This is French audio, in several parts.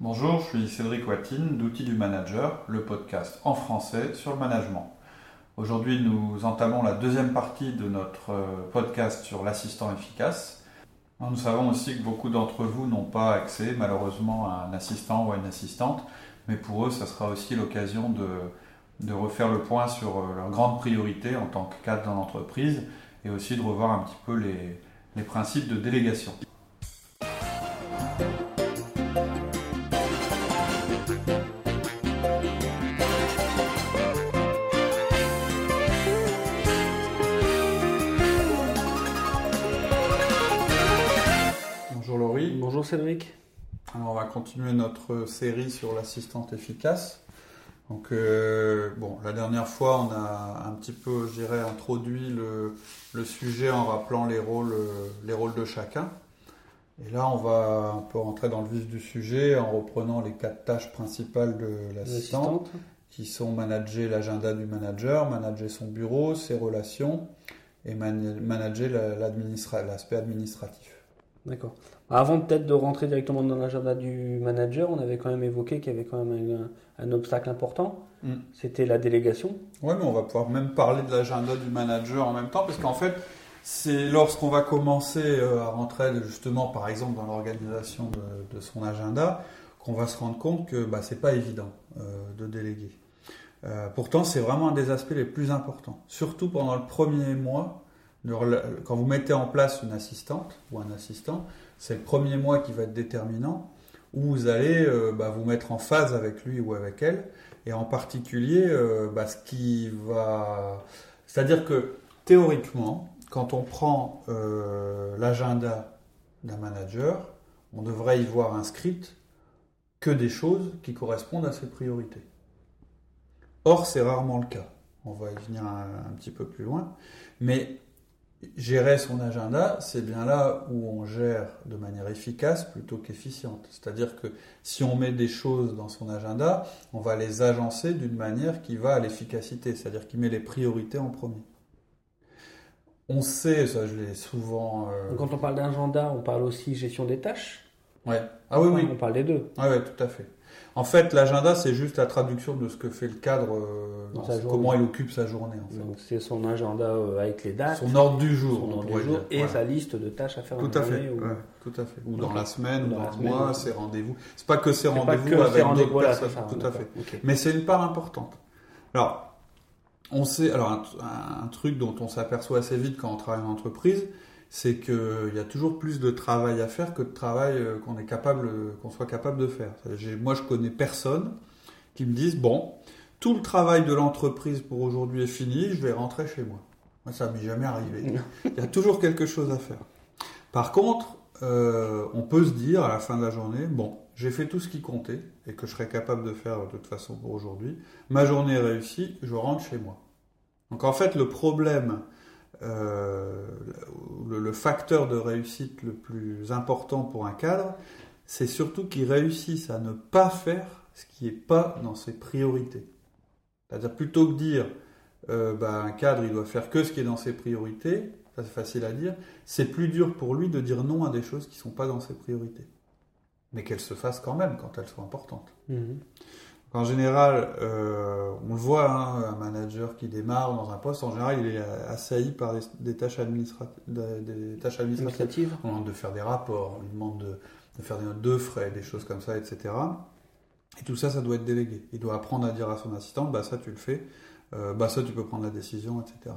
Bonjour, je suis Cédric Watine d'Outils du Manager, le podcast en français sur le management. Aujourd'hui, nous entamons la deuxième partie de notre euh, podcast sur l'assistant efficace. Nous savons aussi que beaucoup d'entre vous n'ont pas accès malheureusement à un assistant ou à une assistante, mais pour eux, ça sera aussi l'occasion de, refaire le point sur euh, leurs grandes priorités en tant que cadre dans l'entreprise et aussi de revoir un petit peu les principes de délégation. Cédric. Alors on va continuer notre série sur l'assistante efficace. Donc euh, bon, la dernière fois on a un petit peu, je dirais, introduit le, sujet en rappelant les rôles, les rôles de chacun. Et là on va un peu rentrer dans le vif du sujet en reprenant les quatre tâches principales de l'assistante, qui sont manager l'agenda du manager, manager son bureau, ses relations et manager l'aspect administratif. D'accord. Avant peut-être de rentrer directement dans l'agenda du manager, on avait quand même évoqué qu'il y avait quand même un, obstacle important. Mm. C'était la délégation. Oui, mais on va pouvoir même parler de l'agenda du manager en même temps, parce qu'en fait, c'est lorsqu'on va commencer euh, à rentrer justement, par exemple, dans l'organisation de, son agenda, qu'on va se rendre compte que bah, c'est pas évident euh, de déléguer. Euh, pourtant, c'est vraiment un des aspects les plus importants, surtout pendant le premier mois. Quand vous mettez en place une assistante ou un assistant, c'est le premier mois qui va être déterminant, où vous allez euh, bah, vous mettre en phase avec lui ou avec elle, et en particulier euh, bah, ce qui va... C'est-à-dire que théoriquement, quand on prend euh, l'agenda d'un manager, on devrait y voir inscrite que des choses qui correspondent à ses priorités. Or, c'est rarement le cas. On va y venir un petit peu plus loin. Mais gérer son agenda, c'est bien là où on gère de manière efficace plutôt qu'efficiente. C'est-à-dire que si on met des choses dans son agenda, on va les agencer d'une manière qui va à l'efficacité, c'est-à-dire qui met les priorités en premier. On sait, ça je l'ai souvent... Euh, quand on parle d'agenda, on parle aussi gestion des tâches Ouais. Ah oui, oui. On parle des deux. Oui, tout à fait. En fait, l'agenda, c'est juste la traduction de ce que fait le cadre, euh, comment il occupe sa journée. c'est son agenda euh, avec les dates. Son ordre du jour. Son ordre du jour et sa liste de tâches à faire tout à fait, ou... tout à fait. Ou dans la semaine, ou dans, le mois, ses rendez-vous. C'est pas que ses rendez-vous avec d'autres personnes. tout à fait. Mais c'est une part importante. Alors, on sait, alors un, un truc dont on s'aperçoit assez vite quand on travaille en entreprise, c'est qu'il y a toujours plus de travail à faire que de travail euh, qu'on est capable, qu'on soit capable de faire. Moi, je connais personne qui me dise bon, tout le travail de l'entreprise pour aujourd'hui est fini, je vais rentrer chez moi. Moi, ça m'est jamais arrivé. Il y a toujours quelque chose à faire. Par contre, euh, on peut se dire à la fin de la journée bon, j'ai fait tout ce qui comptait et que je serais capable de faire de toute façon pour aujourd'hui. Ma journée est réussie, je rentre chez moi. Donc en fait, le problème euh, le, facteur de réussite le plus important pour un cadre, c'est surtout qu'il réussisse à ne pas faire ce qui n'est pas dans ses priorités. C'est-à-dire plutôt que dire euh, bah, un cadre il doit faire que ce qui est dans ses priorités, ça c'est facile à dire, c'est plus dur pour lui de dire non à des choses qui ne sont pas dans ses priorités. Mais qu'elles se fassent quand même quand elles sont importantes. Mhm. En général, euh, on le voit, hein, un manager qui démarre dans un poste, en général, il est assailli par des, tâches, des, tâches administratives. On demande de faire des rapports, on lui demande de, faire des notes de frais, des choses comme ça, etc. Et tout ça, ça doit être délégué. Il doit apprendre à dire à son assistante, bah ça tu le fais, euh, bah ça tu peux prendre la décision, etc.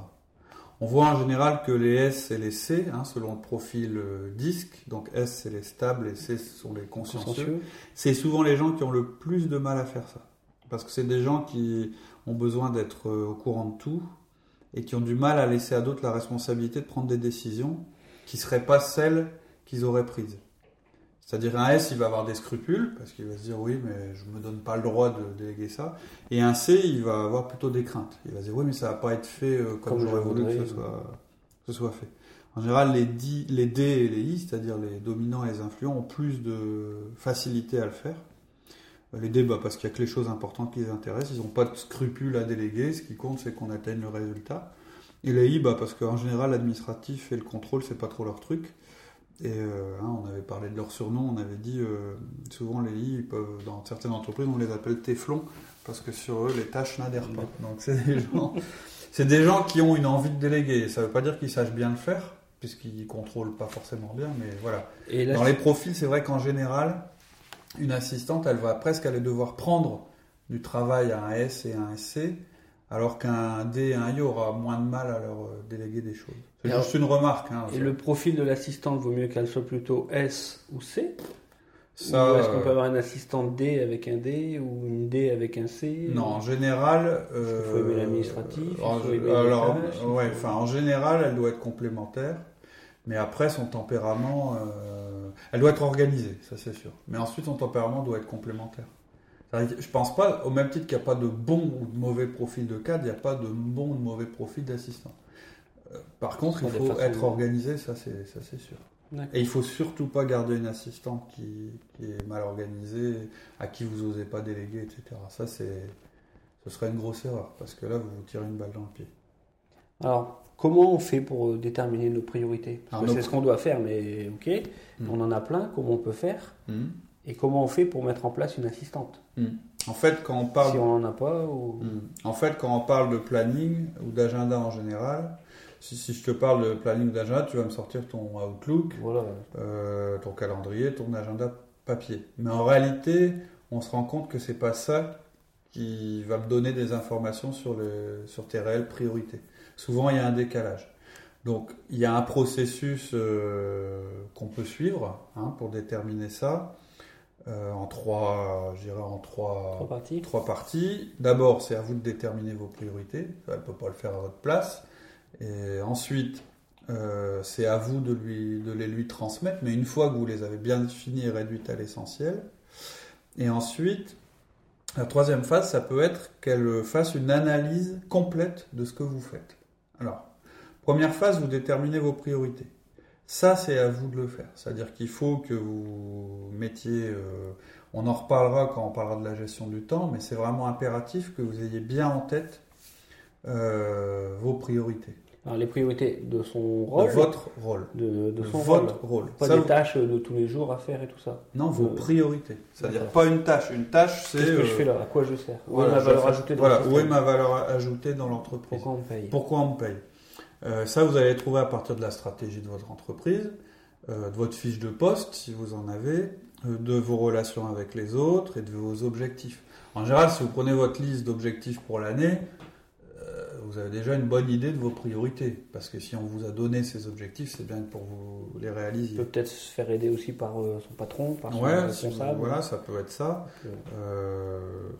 On voit en général que les S et les C, hein, selon le profil euh, disque, donc S c'est les stables et C ce sont les consciencieux, c'est souvent les gens qui ont le plus de mal à faire ça. Parce que c'est des gens qui ont besoin d'être euh, au courant de tout et qui ont du mal à laisser à d'autres la responsabilité de prendre des décisions qui ne seraient pas celles qu'ils auraient prises. C'est-à-dire un S, il va avoir des scrupules, parce qu'il va se dire oui, mais je ne me donne pas le droit de déléguer ça. Et un C, il va avoir plutôt des craintes. Il va se dire oui, mais ça ne va pas être fait euh, comme, j'aurais voulu que ce, soit, fait. En général, les, D, les D et les I, c'est-à-dire les dominants et les influents, ont plus de facilité à le faire. Les D, bah, parce qu'il n'y a que les choses importantes qui les intéressent. Ils n'ont pas de scrupules à déléguer. Ce qui compte, c'est qu'on atteigne le résultat. Et les I, bah, parce qu'en général, l'administratif et le contrôle, c'est pas trop leur truc. Et euh, hein, on avait parlé de leur surnom, on avait dit euh, souvent les lits, ils peuvent, dans certaines entreprises, on les appelle téflons parce que sur eux, les tâches n'adhèrent pas. Donc c'est des gens, c'est des gens qui ont une envie de déléguer. Ça ne veut pas dire qu'ils sachent bien le faire, puisqu'ils contrôlent pas forcément bien, mais voilà. Et dans les profils, c'est vrai qu'en général, une assistante, elle va presque aller devoir prendre du travail à un S et un SC alors qu'un D et un I aura moins de mal à leur euh, déléguer des choses. C'est juste une remarque. Hein, et le profil de l'assistante vaut mieux qu'elle soit plutôt S ou C ça, ou est-ce qu'on peut avoir une assistante D avec un D ou une D avec un C Non, en général. Euh, il faut aimer l'administratif. alors, ouais, en général, elle doit être complémentaire. Mais après, son tempérament, euh, elle doit être organisée, ça c'est sûr. Mais ensuite, son tempérament doit être complémentaire. Je pense pas, au même titre qu'il n'y a pas de bon ou de mauvais profil de cadre, il n'y a pas de bon ou de mauvais profil d'assistant. Euh, par contre, il faut être organisé, ça c'est sûr. Et il faut surtout pas garder une assistante qui, est mal organisée, à qui vous n'osez pas déléguer, etc. Ça, c'est, ce serait une grosse erreur, parce que là, vous vous tirez une balle dans le pied. Alors, comment on fait pour euh, déterminer nos priorités? C'est ce qu'on doit faire, mais ok, hmm. on en a plein, comment on peut faire? Hmm. Et comment on fait pour mettre en place une assistante hmm. En fait, quand on parle. Si on n'en a pas ou... Hmm. En fait, quand on parle de planning ou d'agenda en général, si, si, je te parle de planning ou d'agenda, tu vas me sortir ton Outlook, euh, ton calendrier, ton agenda papier. Mais en réalité, on se rend compte que c'est pas ça qui va me donner des informations sur, le, sur tes réelles priorités. Souvent, il y a un décalage. Donc, il y a un processus euh, qu'on peut suivre hein, pour déterminer ça. Euh, en trois, je en trois, trois parties. Trois parties. D'abord, c'est à vous de déterminer vos priorités. Elle ne peut pas le faire à votre place. Et ensuite, euh, c'est à vous de, lui, de les lui transmettre. Mais une fois que vous les avez bien définies et réduites à l'essentiel. Et ensuite, la troisième phase, ça peut être qu'elle fasse une analyse complète de ce que vous faites. Alors, première phase, vous déterminez vos priorités. Ça, c'est à vous de le faire. C'est-à-dire qu'il faut que vous mettiez... Euh, on en reparlera quand on parlera de la gestion du temps, mais c'est vraiment impératif que vous ayez bien en tête euh, vos priorités. Alors les priorités de son rôle. De votre rôle. De, son votre rôle. Pas des tâches de tous les jours à faire et tout ça. Non, vos euh, priorités. C'est-à-dire pas une tâche. Une tâche, c'est. Qu'est-ce que je fais là? À quoi je sers? Où est ma valeur ajoutée dans Voilà, où est ma valeur ajoutée dans l'entreprise? Pourquoi on me paye? Pourquoi on me paye? Euh, ça, vous allez trouver à partir de la stratégie de votre entreprise, euh, de votre fiche de poste, si vous en avez, euh, de vos relations avec les autres et de vos objectifs. En général, si vous prenez votre liste d'objectifs pour l'année, vous avez déjà une bonne idée de vos priorités. Parce que si on vous a donné ces objectifs, c'est bien pour vous les réaliser. Peut peut-être se faire aider aussi par son patron, par son responsable. voilà, ça peut être ça.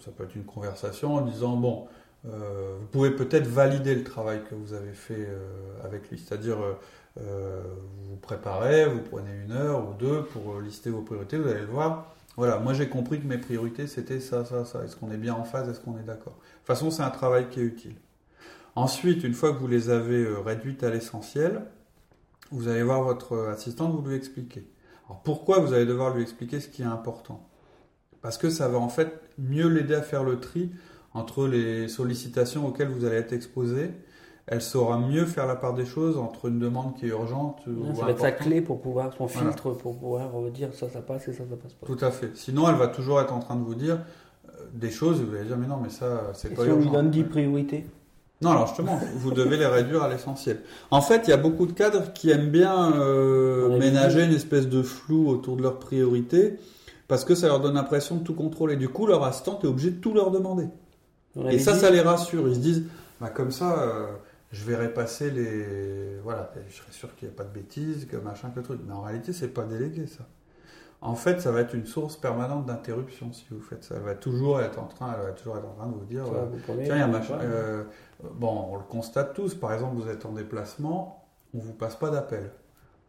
ça peut être une conversation en disant, bon, euh, vous pouvez peut-être valider le travail que vous avez fait euh, avec lui. C'est-à-dire, euh, vous vous préparez, vous prenez une heure ou deux pour lister vos priorités, vous allez le voir. Voilà, moi j'ai compris que mes priorités c'était ça, ça, ça. Est-ce qu'on est bien en phase? Est-ce qu'on est d'accord? De toute façon, c'est un travail qui est utile. Ensuite, une fois que vous les avez réduites à l'essentiel, vous allez voir votre assistante, vous lui expliquer. Alors pourquoi vous allez devoir lui expliquer ce qui est important? Parce que ça va en fait mieux l'aider à faire le tri entre les sollicitations auxquelles vous allez être exposé, elle saura mieux faire la part des choses entre une demande qui est urgente ou Ça va être sa clé pour pouvoir, son filtre pour pouvoir dire ça, ça passe et ça, ça passe pas. Tout à fait. Sinon, elle va toujours être en train de vous dire euh, des choses et vous allez dire mais non, mais ça, c'est pas si urgent. on lui donne 10 priorités non, alors justement, vous devez les réduire à l'essentiel. En fait, il y a beaucoup de cadres qui aiment bien euh, ménager une espèce de flou autour de leurs priorités parce que ça leur donne l'impression de tout contrôler. Du coup, leur assistant est obligé de tout leur demander. Et ça, ça les rassure. Ils se disent, bah, comme ça, euh, je verrai passer les. Voilà, je serai sûr qu'il n'y a pas de bêtises, que machin, que truc. Mais en réalité, c'est pas délégué, ça. En fait, ça va être une source permanente d'interruption si vous faites ça. Elle va toujours être en train, elle va toujours être en train de vous dire, euh, tiens, il y a machin. Euh, bon, on le constate tous. Par exemple, vous êtes en déplacement, on vous passe pas d'appel.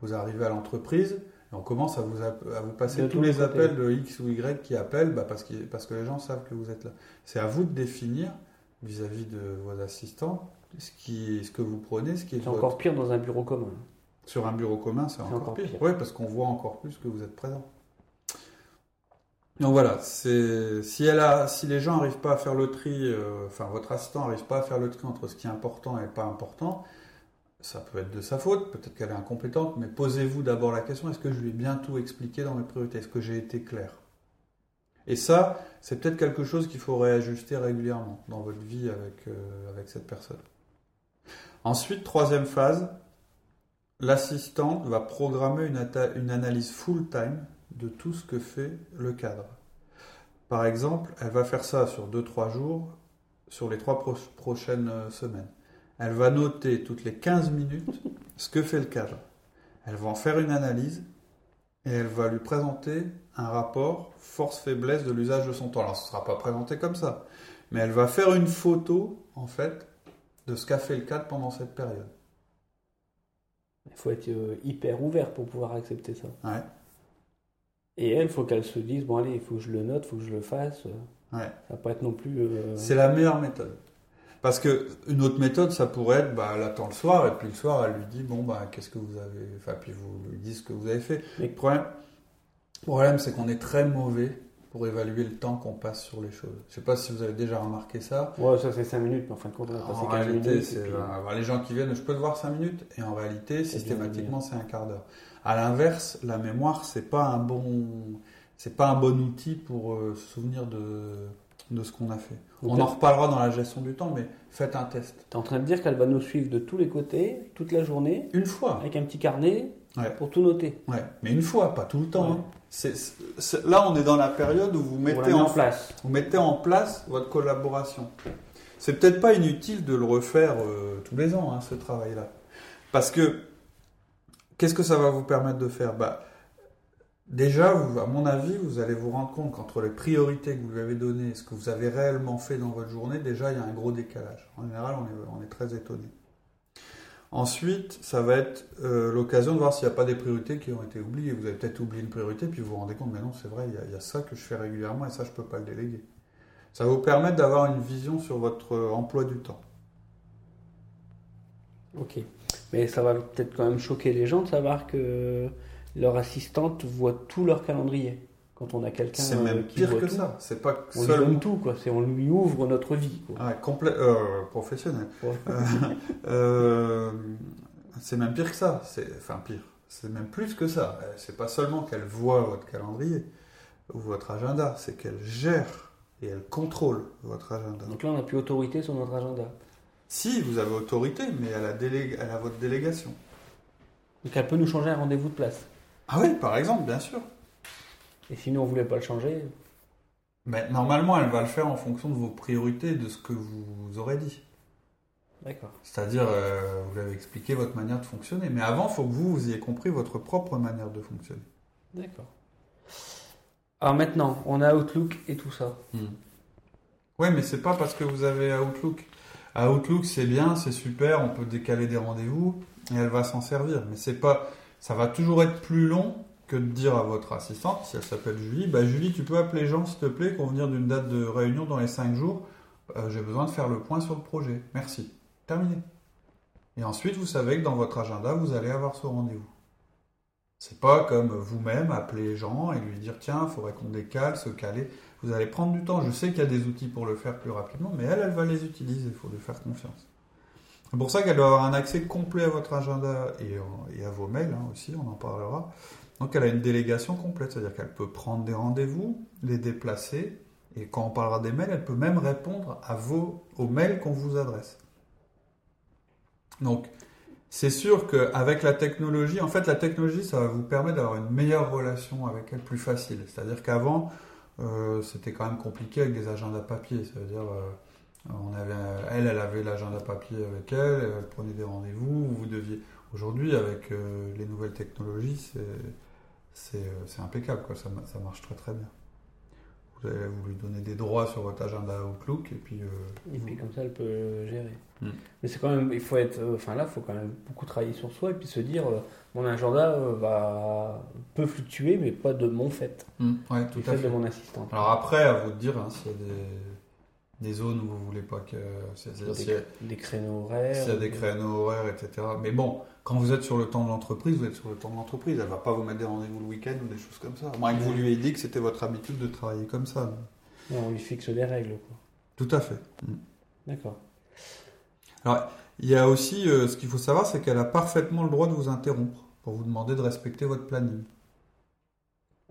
Vous arrivez à l'entreprise, on commence à vous, à vous passer tous les appels de X ou Y qui appellent bah, parce, que, parce que les gens savent que vous êtes là. C'est à vous de définir vis-à-vis de vos assistants ce, qui, ce que vous prenez, ce qui est. C'est encore pire dans un bureau commun. Sur un bureau commun, c'est encore, pire. Oui, parce qu'on voit encore plus que vous êtes présent. Donc voilà, si, elle a, si les gens n'arrivent pas à faire le tri, euh, enfin votre assistant n'arrive pas à faire le tri entre ce qui est important et pas important, ça peut être de sa faute, peut-être qu'elle est incompétente, mais posez-vous d'abord la question, est-ce que je lui ai bien tout expliqué dans mes priorités? Est-ce que j'ai été clair? Et ça, c'est peut-être quelque chose qu'il faut réajuster régulièrement dans votre vie avec, euh, avec cette personne. Ensuite, troisième phase, l'assistante va programmer une, analyse full-time de tout ce que fait le cadre. Par exemple, elle va faire ça sur 2-3 jours, sur les 3 prochaines euh, semaines. Elle va noter toutes les 15 minutes ce que fait le cadre. Elle va en faire une analyse et elle va lui présenter un rapport force-faiblesse de l'usage de son temps. Alors ce ne sera pas présenté comme ça, mais elle va faire une photo, en fait, de ce qu'a fait le cadre pendant cette période. Il faut être euh, hyper ouvert pour pouvoir accepter ça. Ouais. Et elle, il faut qu'elle se dise, bon allez, il faut que je le note, il faut que je le fasse. Ouais. Ça pas être non plus... Euh, C'est la meilleure méthode. Parce que une autre méthode, ça pourrait être, bah, elle attend le soir, et puis le soir, elle lui dit, bon, bah, qu'est-ce que vous avez Enfin, puis vous lui dites ce que vous avez fait. Mais le problème, problème c'est qu'on est très mauvais pour évaluer le temps qu'on passe sur les choses. Je sais pas si vous avez déjà remarqué ça. Ouais, ça c'est 5 minutes, mais en fin de compte, on En réalité, c'est euh, les gens qui viennent, je peux te voir 5 minutes, et en réalité, systématiquement, c'est un quart d'heure. À l'inverse, la mémoire, c'est pas un bon, c'est pas un bon outil pour euh, se souvenir de de ce qu'on a fait. On en reparlera dans la gestion du temps, mais faites un test. Tu es en train de dire qu'elle va nous suivre de tous les côtés, toute la journée Une fois. Avec un petit carnet pour tout noter. Ouais, mais une fois, pas tout le temps. Hein. là, on est dans la période où vous mettez, en, place. vous mettez en place votre collaboration. C'est peut-être pas inutile de le refaire euh, tous les ans, hein, ce travail-là. Parce que, qu'est-ce que ça va vous permettre de faire? Bah, Déjà, à mon avis, vous allez vous rendre compte qu'entre les priorités que vous lui avez données et ce que vous avez réellement fait dans votre journée, déjà, il y a un gros décalage. En général, on est, très étonné. Ensuite, ça va être euh, l'occasion de voir s'il n'y a pas des priorités qui ont été oubliées. Vous avez peut-être oublié une priorité, puis vous vous rendez compte, mais non, c'est vrai, il y, a, ça que je fais régulièrement et ça, je ne peux pas le déléguer. Ça va vous permettre d'avoir une vision sur votre emploi du temps. Ok. Mais ça va peut-être quand même choquer les gens de savoir que leur assistante voit tout leur calendrier. Quand on a quelqu'un c'est même euh, qui pire que ça. C'est pas on lui donne tout quoi. C'est on lui ouvre notre vie. Quoi. Ah, euh, professionnel. Euh, c'est même pire que ça. C'est enfin pire. C'est même plus que ça. C'est pas seulement qu'elle voit votre calendrier ou votre agenda, c'est qu'elle gère et elle contrôle votre agenda. Donc là, on n'a plus autorité sur notre agenda. Si, vous avez autorité, mais elle a, elle a votre délégation. Donc elle peut nous changer un rendez-vous de place. Ah oui, par exemple, bien sûr. Et si nous, on ne voulait pas le changer Mais Normalement, elle va le faire en fonction de vos priorités, de ce que vous aurez dit. D'accord. C'est-à-dire, euh, vous l'avez expliqué votre manière de fonctionner. Mais avant, il faut que vous, vous ayez compris votre propre manière de fonctionner. D'accord. Alors maintenant, on a Outlook et tout ça. Hmm. Oui, mais c'est pas parce que vous avez Outlook. Outlook, c'est bien, c'est super, on peut décaler des rendez-vous et elle va s'en servir. Mais c'est pas ça va toujours être plus long que de dire à votre assistante, si elle s'appelle Julie, bah Julie, tu peux appeler Jean, s'il te plaît, convenir d'une date de réunion dans les 5 jours. Euh, j'ai besoin de faire le point sur le projet. Merci. Terminé. Et ensuite, vous savez que dans votre agenda, vous allez avoir ce rendez-vous. C'est pas comme vous-même appeler Jean et lui dire tiens, il faudrait qu'on décale, se caler. Vous allez prendre du temps. Je sais qu'il y a des outils pour le faire plus rapidement, mais elle, elle va les utiliser. Il faut lui faire confiance. C'est pour ça qu'elle doit avoir un accès complet à votre agenda et, à vos mails hein, aussi, on en parlera. Donc elle a une délégation complète, c'est-à-dire qu'elle peut prendre des rendez-vous, les déplacer, et quand on parlera des mails, elle peut même répondre aux mails qu'on vous adresse. Donc, c'est sûr qu'avec la technologie, en fait, la technologie, ça va vous permettre d'avoir une meilleure relation avec elle, plus facile. C'est-à-dire qu'avant, euh, c'était quand même compliqué avec des agendas papier. Ça veut dire, euh, on avait, elle, elle avait l'agenda papier avec elle, elle prenait des rendez-vous, vous deviez. Aujourd'hui, avec euh, les nouvelles technologies, c'est euh, impeccable, quoi. Ça, ça, marche très très bien. Vous, allez, vous lui donnez des droits sur votre agenda Outlook et puis. Euh, et puis comme ça, elle peut gérer. Hmm. Mais c'est quand même, il faut être, enfin là, il faut quand même beaucoup travailler sur soi et puis se dire, mon agenda va peut fluctuer, mais pas de mon fait. Hmm. Ouais, tout à fait. de mon assistant. Alors après, à vous de dire hein, s'il y a des des zones où vous voulez pas que. des, créneaux horaires. S'il y a des créneaux horaires, etc. Mais bon, quand vous êtes sur le temps de l'entreprise, vous êtes sur le temps de l'entreprise. Elle va pas vous mettre des rendez-vous le week-end ou des choses comme ça. Moi, que vous lui ayez dit que c'était votre habitude de travailler comme ça. on lui fixe des règles. Quoi. Tout à fait. Mm. D'accord. Alors, Il y a aussi, euh, ce qu'il faut savoir, c'est qu'elle a parfaitement le droit de vous interrompre pour vous demander de respecter votre planning.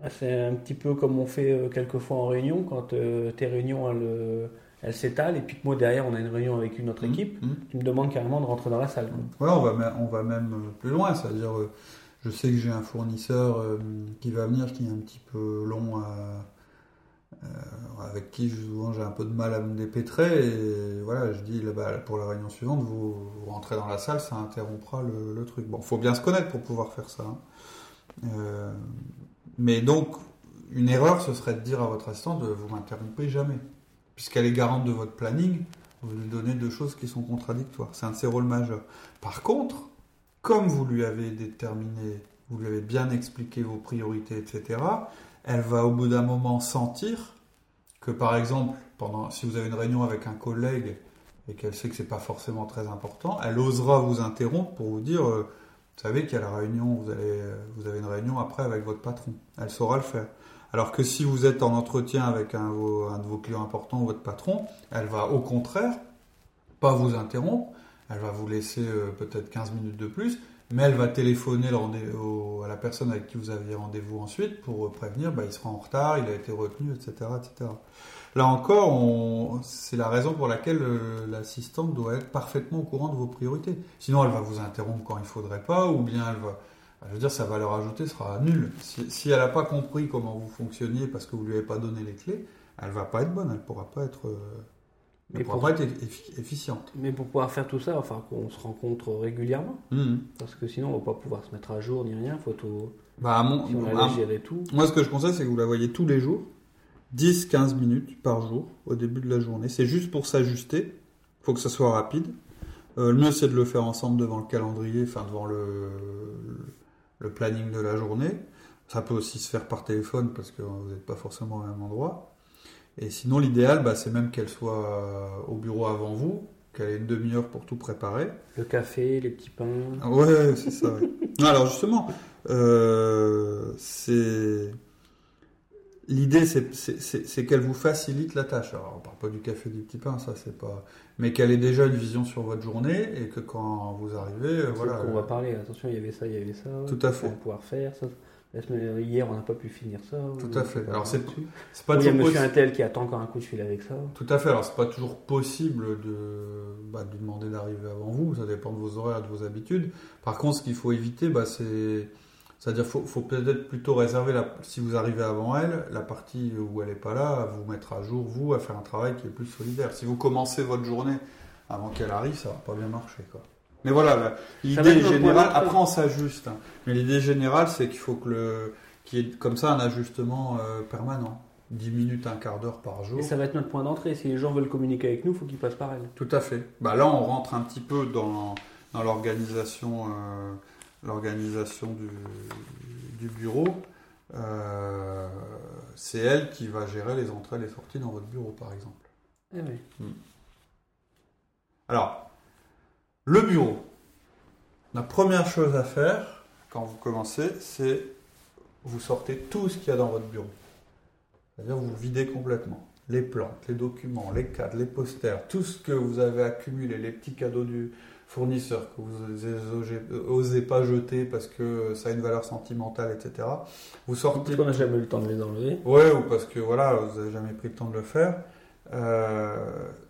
Ah, c'est un petit peu comme on fait euh, quelquefois en réunion, quand euh, tes réunions elles, s'étalent et puis que moi derrière on a une réunion avec une autre mmh, équipe, mmh. tu me demandes carrément de rentrer dans la salle. Ouais, on va, on va même plus loin, c'est-à-dire je sais que j'ai un fournisseur qui va venir qui est un petit peu long à euh, avec qui souvent j'ai un peu de mal à me dépêtrer et voilà je dis bah, pour la réunion suivante vous, rentrez dans la salle ça interrompra le, truc bon faut bien se connaître pour pouvoir faire ça hein. euh, mais donc une erreur ce serait de dire à votre assistant de vous m'interrompez jamais puisqu'elle est garante de votre planning vous lui donnez deux choses qui sont contradictoires c'est un de ses rôles majeurs par contre comme vous lui avez déterminé vous lui avez bien expliqué vos priorités etc elle va au bout d'un moment sentir que par exemple, pendant, si vous avez une réunion avec un collègue et qu'elle sait que c'est pas forcément très important, elle osera vous interrompre pour vous dire, euh, vous savez qu'il y a la réunion, vous, allez, vous avez une réunion après avec votre patron. Elle saura le faire. Alors que si vous êtes en entretien avec un, de vos clients importants ou votre patron, elle va au contraire pas vous interrompre, elle va vous laisser euh, peut-être 15 minutes de plus, mais elle va téléphoner à la personne avec qui vous aviez rendez-vous ensuite pour prévenir, bah, il sera en retard, il a été retenu, etc. etc. Là encore, c'est la raison pour laquelle euh, l'assistante doit être parfaitement au courant de vos priorités. Sinon, elle va vous interrompre quand il ne faudrait pas, ou bien elle va... Je veux dire, sa valeur ajoutée sera nulle. Si, elle n'a pas compris comment vous fonctionniez parce que vous ne lui avez pas donné les clés, elle ne va pas être bonne, elle ne pourra pas être... Euh, mais pour, être efficiente. Mais pour pouvoir faire tout ça, enfin qu'on se rencontre régulièrement. Mmh. Parce que sinon, on va pas pouvoir se mettre à jour ni rien. Faut tout. Bah, mon, tout. Moi, ce que je conseille, c'est que vous la voyez tous les jours, 10-15 minutes par jour au début de la journée. C'est juste pour s'ajuster. Il faut que ça soit rapide. Euh, le mieux, c'est de le faire ensemble devant le calendrier, enfin devant le, le planning de la journée. Ça peut aussi se faire par téléphone parce que vous n'êtes pas forcément au même endroit. Et sinon, l'idéal, bah, c'est même qu'elle soit euh, au bureau avant vous, qu'elle ait une demi-heure pour tout préparer. Le café, les petits pains. Ouais, c'est ça. Alors justement, euh, c'est l'idée, c'est qu'elle vous facilite la tâche. Alors, on parle pas du café, du petit pain, ça c'est pas. Mais qu'elle ait déjà une vision sur votre journée et que quand vous arrivez, euh, voilà. On va parler. Attention, il y avait ça, il y avait ça. Tout à fait. Pour pouvoir faire ça. Hier, on n'a pas pu finir ça. Tout à fait. Alors, c'est pas Il y a monsieur Intel qui attend encore un coup de fil avec ça. Tout à fait. Alors, c'est pas toujours possible de, bah, de demander d'arriver avant vous. Ça dépend de vos horaires, de vos habitudes. Par contre, ce qu'il faut éviter, bah, c'est. C'est-à-dire faut, faut peut-être plutôt réserver, la, si vous arrivez avant elle, la partie où elle n'est pas là, à vous mettre à jour, vous, à faire un travail qui est plus solidaire. Si vous commencez votre journée avant qu'elle arrive, ça va pas bien marcher. Quoi. Mais voilà, l'idée générale, après on s'ajuste. Hein. Mais l'idée générale, c'est qu'il faut que le, qu'il y ait comme ça un ajustement euh, permanent. 10 minutes, un quart d'heure par jour. Et ça va être notre point d'entrée. Si les gens veulent communiquer avec nous, il faut qu'ils passent par elle. Tout à fait. Bah là, on rentre un petit peu dans, dans l'organisation, euh, l'organisation du, du, bureau. Euh, c'est elle qui va gérer les entrées et les sorties dans votre bureau, par exemple. Eh oui. Hmm. Alors, le bureau. La première chose à faire quand vous commencez, c'est vous sortez tout ce qu'il y a dans votre bureau. C'est-à-dire vous videz complètement. Les plantes, les documents, les cadres, les posters, tout ce que vous avez accumulé, les petits cadeaux du fournisseur que vous n'osez pas jeter parce que ça a une valeur sentimentale, etc. Vous sortez. Parce qu'on n'a jamais eu le temps de les enlever. Ouais, ou parce que voilà, vous n'avez jamais pris le temps de le faire. Euh,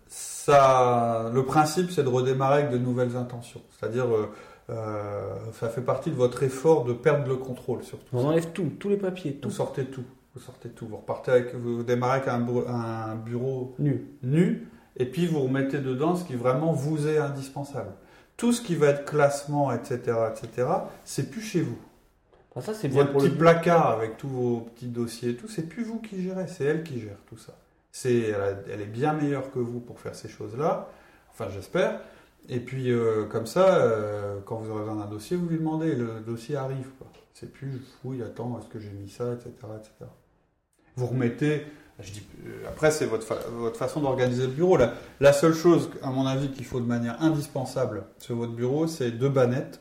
ça, le principe, c'est de redémarrer avec de nouvelles intentions. C'est-à-dire, euh, euh, ça fait partie de votre effort de perdre le contrôle surtout. On enlève tout, tous les papiers, tout. Vous sortez tout. Vous sortez tout. Vous repartez avec, vous démarrez avec un, bureau nu. nu, et puis vous remettez dedans ce qui vraiment vous est indispensable. Tout ce qui va être classement, etc., etc., c'est plus chez vous. Ah, ça, c'est bien Votre petit placard avec tous vos petits dossiers, tout, c'est plus vous qui gérez, c'est elle qui gère tout ça. C'est, elle, est bien meilleure que vous pour faire ces choses-là. Enfin, j'espère. Et puis, euh, comme ça, euh, quand vous aurez besoin d'un dossier, vous lui demandez. Le dossier arrive. C'est plus, je fouille, attends, est-ce que j'ai mis ça, etc., etc. Vous remettez. Je dis, euh, après, c'est votre, votre façon d'organiser le bureau. La, la seule chose, à mon avis, qu'il faut de manière indispensable sur votre bureau, c'est deux bannettes.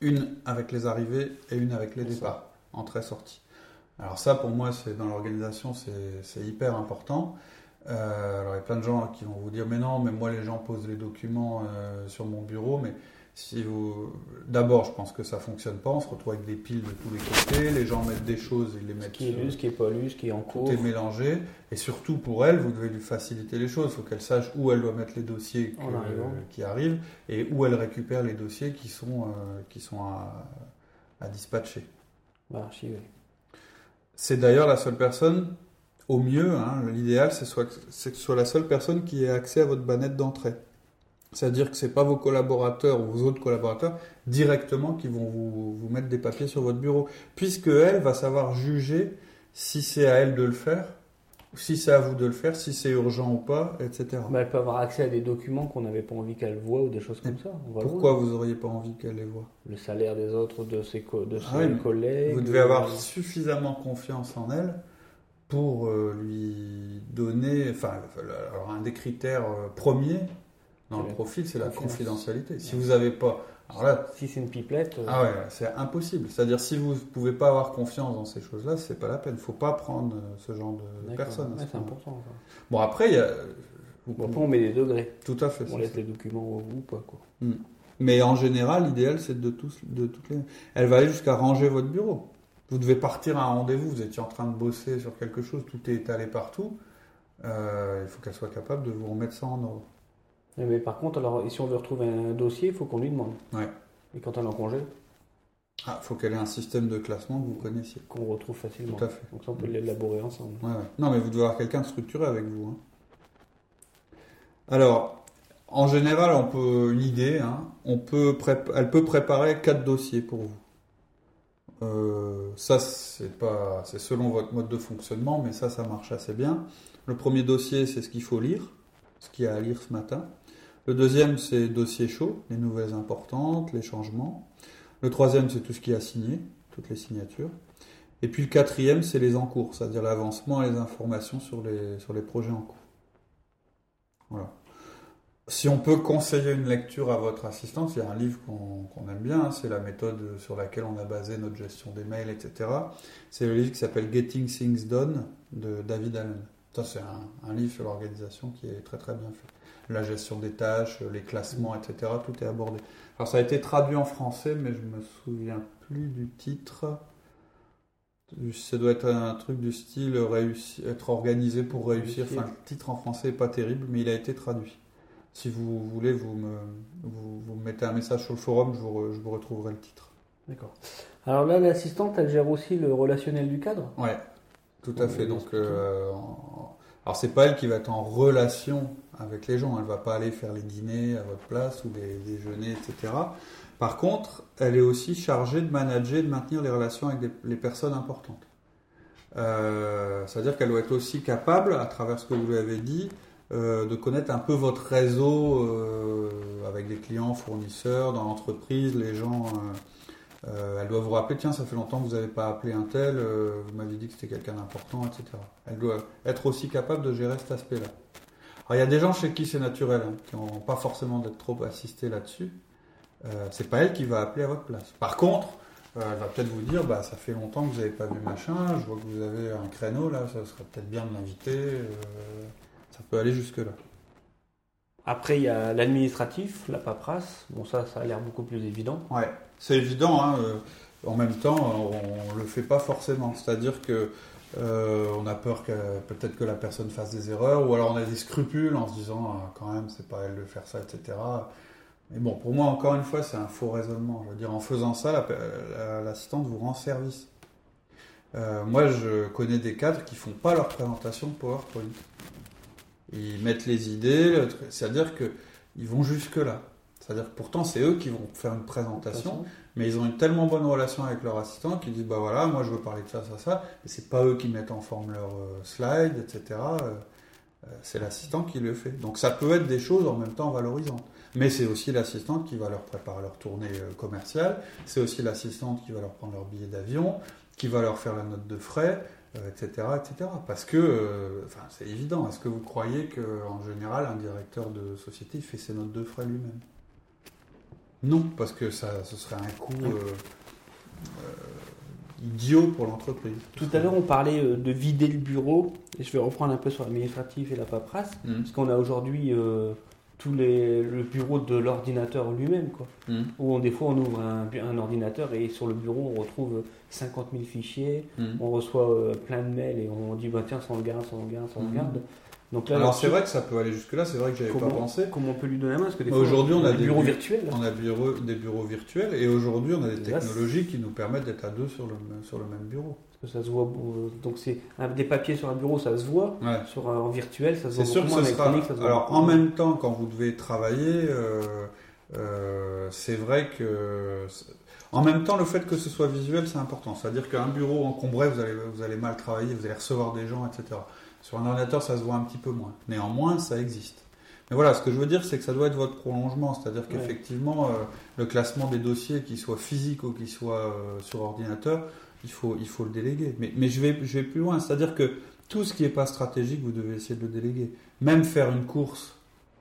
Une avec les arrivées et une avec les départs, entrée-sortie. Alors ça, pour moi, c'est dans l'organisation, c'est hyper important. alors il y a plein de gens qui vont vous dire mais non, mais moi les gens posent les documents sur mon bureau, mais si vous, d'abord, je pense que ça fonctionne pas. On se retrouve avec des piles de tous les côtés. Les gens mettent des choses, ils les mettent. Ce qui est lu, ce qui est pas lu, ce qui est en cours. Tout est mélangé. Et surtout pour elle, vous devez lui faciliter les choses. Il faut qu'elle sache où elle doit mettre les dossiers qui arrivent et où elle récupère les dossiers qui sont euh, qui sont à, dispatcher. Bah, c'est d'ailleurs la seule personne, au mieux, hein, l'idéal, c'est que ce soit la seule personne qui ait accès à votre banette d'entrée. C'est-à-dire que ce n'est pas vos collaborateurs ou vos autres collaborateurs directement qui vont vous, vous, mettre des papiers sur votre bureau, puisque elle va savoir juger si c'est à elle de le faire, si c'est à vous de le faire, si c'est urgent ou pas, etc. Mais elle peut avoir accès à des documents qu'on n'avait pas envie qu'elle voit ou des choses comme ça. pourquoi vous n'auriez pas envie qu'elle les voie? Le salaire des autres, de ses, de ah ses collègues. Vous devez avoir suffisamment confiance en elle pour euh, lui donner, enfin, alors un des critères euh, premiers, dans le profil, c'est la confidentialité. Si vous n'avez pas. Alors là, si c'est une pipelette. Euh, ah ouais, c'est impossible. C'est-à-dire, si vous ne pouvez pas avoir confiance dans ces choses-là, c'est pas la peine. Il ne faut pas prendre euh, ce genre de personnes. c'est important. Bon, après, il y a. après, on met des degrés. Tout à fait. On laisse les documents au bout ou pas. Quoi. Hmm. Mais en général, l'idéal, c'est de, tous, de toutes les. Elle va aller jusqu'à ranger votre bureau. Vous devez partir à un rendez-vous, vous étiez en train de bosser sur quelque chose, tout est étalé partout. Euh, il faut qu'elle soit capable de vous remettre ça en ordre. Mais par contre, alors, si on veut retrouver un dossier, il faut qu'on lui demande. Ouais. Et quand elle est en congé Ah, il faut qu'elle ait un système de classement que vous connaissiez. Qu'on retrouve facilement. Tout à fait. Donc ça, on peut l'élaborer ensemble. Ouais, Non, mais vous devez avoir quelqu'un de structuré avec vous. Hein. Alors, en général, on peut une idée. Hein, on peut elle peut préparer quatre dossiers pour vous. Euh, ça, c'est pas, c'est selon votre mode de fonctionnement, mais ça, ça marche assez bien. Le premier dossier, c'est ce qu'il faut lire, ce qu'il y a à lire ce matin. Le deuxième, c'est dossier chaud, les nouvelles importantes, les changements. Le troisième, c'est tout ce qui a signé, toutes les signatures. Et puis le quatrième, c'est les en cours, c'est-à-dire l'avancement et les informations sur les, sur les projets en cours. Voilà. Si on peut conseiller une lecture à votre assistante, il y a un livre qu'on aime bien, hein, c'est la méthode sur laquelle on a basé notre gestion des mails, etc. C'est le livre qui s'appelle Getting Things Done de David Allen. Ça, c'est un livre sur l'organisation qui est très très bien fait la gestion des tâches, les classements, etc. Tout est abordé. Alors ça a été traduit en français, mais je me souviens plus du titre. Ça doit être un truc du style être organisé pour réussir. Enfin, le titre en français n'est pas terrible, mais il a été traduit. Si vous voulez, vous me, vous, mettez un message sur le forum, je vous, je vous retrouverai le titre. D'accord. Alors là, l'assistante, elle gère aussi le relationnel du cadre? Ouais, tout à fait. Donc, euh, alors c'est pas elle qui va être en relation avec les gens. Elle va pas aller faire les dîners à votre place ou les déjeuners, etc. Par contre, elle est aussi chargée de manager, de maintenir les relations avec les personnes importantes. Euh, c'est-à-dire qu'elle doit être aussi capable, à travers ce que vous lui avez dit, euh, de connaître un peu votre réseau euh, avec des clients, fournisseurs, dans l'entreprise, les gens. Elle doit vous rappeler, tiens, ça fait longtemps que vous n'avez pas appelé un tel, vous m'avez dit que c'était quelqu'un d'important, etc. Elle doit être aussi capable de gérer cet aspect-là il y a des gens chez qui c'est naturel, hein, qui n'ont pas forcément d'être trop assistés là-dessus. Euh, c'est pas elle qui va appeler à votre place. Par contre, euh, elle va peut-être vous dire, bah ça fait longtemps que vous n'avez pas vu machin, je vois que vous avez un créneau là, ça serait peut-être bien de l'inviter. Euh, ça peut aller jusque là. Après, il y a l'administratif, la paperasse. Bon, ça, ça a l'air beaucoup plus évident. Ouais, c'est évident. Hein, euh, en même temps, on ne le fait pas forcément. C'est-à-dire que euh, on a peur que peut-être que la personne fasse des erreurs, ou alors on a des scrupules en se disant ah, quand même c'est pas elle de faire ça, etc. Mais bon, pour moi encore une fois c'est un faux raisonnement. Je veux dire en faisant ça, l'assistante vous rend service. Euh, moi je connais des cadres qui font pas leur présentation de PowerPoint. Ils mettent les idées, c'est-à-dire que ils vont jusque là. C'est-à-dire que pourtant c'est eux qui vont faire une présentation, mais ils ont une tellement bonne relation avec leur assistant qu'ils disent bah voilà, moi je veux parler de ça, ça, ça, et c'est pas eux qui mettent en forme leur euh, slide, etc. Euh, euh, c'est l'assistant qui le fait. Donc ça peut être des choses en même temps valorisantes. Mais c'est aussi l'assistante qui va leur préparer leur tournée commerciale, c'est aussi l'assistante qui va leur prendre leur billet d'avion, qui va leur faire la note de frais, etc., etc. Parce que, enfin, c'est évident. Est-ce que vous croyez qu'en général, un directeur de société fait ses notes de frais lui-même? Non, parce que ça, ce serait un coût euh, euh, idiot pour l'entreprise. Tout à l'heure, on parlait euh, de vider le bureau, et je vais reprendre un peu sur l'administratif et la paperasse, mmh. parce qu'on a aujourd'hui euh, tous les, le bureau de l'ordinateur lui-même, quoi. Mmh. Où des fois on ouvre un, ordinateur et sur le bureau on retrouve 50 000 fichiers, mmh. on reçoit euh, plein de mails et on dit bah tiens ça on le garde, ça on le garde, ça on Alors c'est vrai que ça peut aller jusque là, c'est vrai que j'avais pas pensé. Comment on peut lui donner la main? Parce que aujourd'hui on, a des bureaux virtuels. On a des bureaux virtuels et aujourd'hui on a des technologies qui nous permettent d'être à deux sur le, sur le même bureau. Parce que ça se voit. Donc c'est des papiers sur un bureau, ça se voit. Sur en virtuel, ça se voit. C'est sûr que ce sera. Alors en même temps, quand vous devez travailler, euh, euh, c'est vrai que. En même temps, le fait que ce soit visuel, c'est important. C'est-à-dire qu'un bureau encombré, vous allez, vous allez mal travailler, vous allez recevoir des gens, etc. Sur un ordinateur, ça se voit un petit peu moins. Néanmoins, ça existe. Mais voilà, ce que je veux dire, c'est que ça doit être votre prolongement. C'est-à-dire qu'effectivement, euh, le classement des dossiers, qu'il soit physique ou qu'il soit euh, sur ordinateur, il faut, il faut le déléguer. Mais, mais je, vais, je vais plus loin. C'est-à-dire que tout ce qui n'est pas stratégique, vous devez essayer de le déléguer. Même faire une course.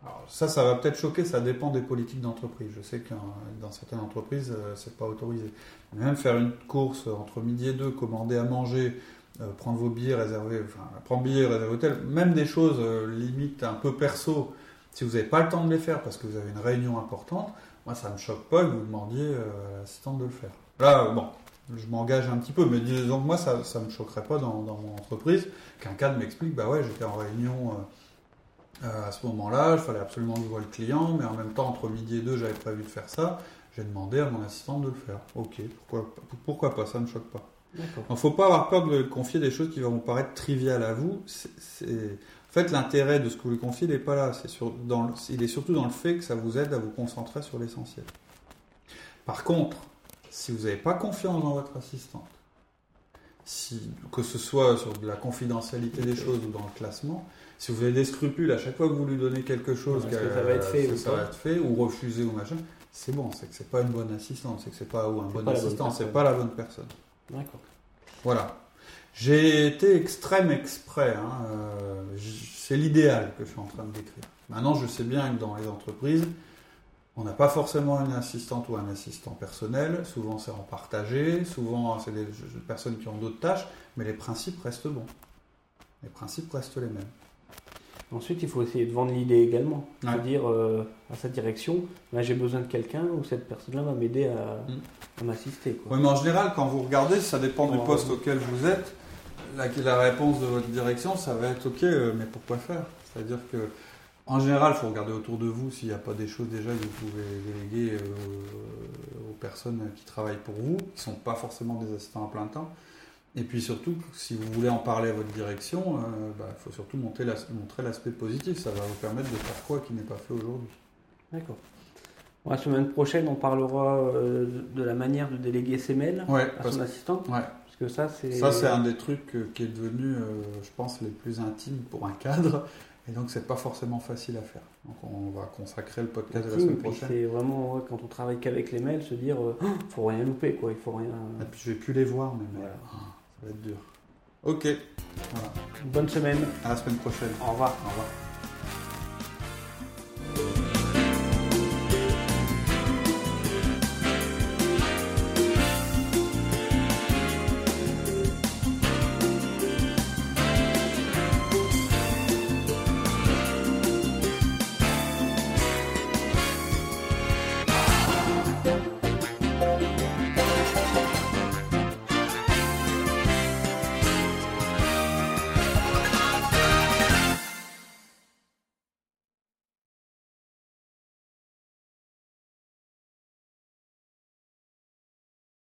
Alors ça, ça va peut-être choquer, ça dépend des politiques d'entreprise. Je sais que dans certaines entreprises, euh, c'est pas autorisé. Même faire une course entre midi et deux, commander à manger, prendre vos billets, réserver, enfin, prendre billets, réserver hôtel, même des choses euh, limite un peu perso, si vous n'avez pas le temps de les faire parce que vous avez une réunion importante, moi ça me choque pas que vous demandiez euh, à l'assistante de le faire. Là, bon, je m'engage un petit peu, mais disons que moi ça ne me choquerait pas dans, mon entreprise qu'un cadre m'explique, bah ouais, j'étais en réunion à ce moment-là, il fallait absolument que je voie le client, mais en même temps, entre midi et deux, j'avais prévu de faire ça, j'ai demandé à mon assistante de le faire. Ok, pourquoi, pourquoi pas, ça ne me choque pas. Il ne faut pas avoir peur de confier des choses qui vont vous paraître triviales à vous. En fait, l'intérêt de ce que vous lui confiez n'est pas là. il est surtout dans le fait que ça vous aide à vous concentrer sur l'essentiel. Par contre, si vous n'avez pas confiance dans votre assistante, que ce soit sur de la confidentialité des choses ou dans le classement, si vous avez des scrupules à chaque fois que vous lui donnez quelque chose, que ça va être fait, ou, ça va être fait ou refusé ou machin, c'est bon, c'est que c'est pas une bonne assistante, c'est que c'est pas ou un bon assistant, c'est pas la bonne personne. D'accord. Voilà. J'ai été extrême exprès. Hein, euh, c'est l'idéal que je suis en train de décrire. Maintenant, je sais bien que dans les entreprises, on n'a pas forcément une assistante ou un assistant personnel. Souvent, c'est en partagé. Souvent, c'est des personnes qui ont d'autres tâches. Mais les principes restent bons. Les principes restent les mêmes. Ensuite, il faut essayer de vendre l'idée également. C'est-à-dire euh, à sa direction, là j'ai besoin de quelqu'un ou cette personne-là va m'aider à, mm. m'assister. Oui, mais en général, quand vous regardez, ça dépend du poste auquel vous êtes. La, la, réponse de votre direction, ça va être OK, euh, mais pourquoi faire? C'est-à-dire que en général, il faut regarder autour de vous s'il n'y a pas des choses déjà que vous pouvez déléguer euh, aux personnes qui travaillent pour vous, qui ne sont pas forcément des assistants à plein temps. Et puis surtout, si vous voulez en parler à votre direction, il euh, bah, faut surtout montrer l'aspect positif. Ça va vous permettre de faire quoi qui n'est pas fait aujourd'hui. D'accord. La semaine prochaine, on parlera euh, de la manière de déléguer ses mails à son assistant. Ouais. Parce que ça, c'est. Ça, c'est un des trucs euh, qui est devenu, je pense, les plus intimes pour un cadre. Et donc, c'est pas forcément facile à faire. Donc, on va consacrer le podcast de la semaine prochaine. C'est vraiment, quand on travaille qu'avec les mails, se dire, il ne faut rien louper, quoi. Il faut rien. Et puis, je vais plus les voir, mais voilà. Ça va être dur. Ok. Bonne semaine. À la semaine prochaine. Au revoir. Au revoir.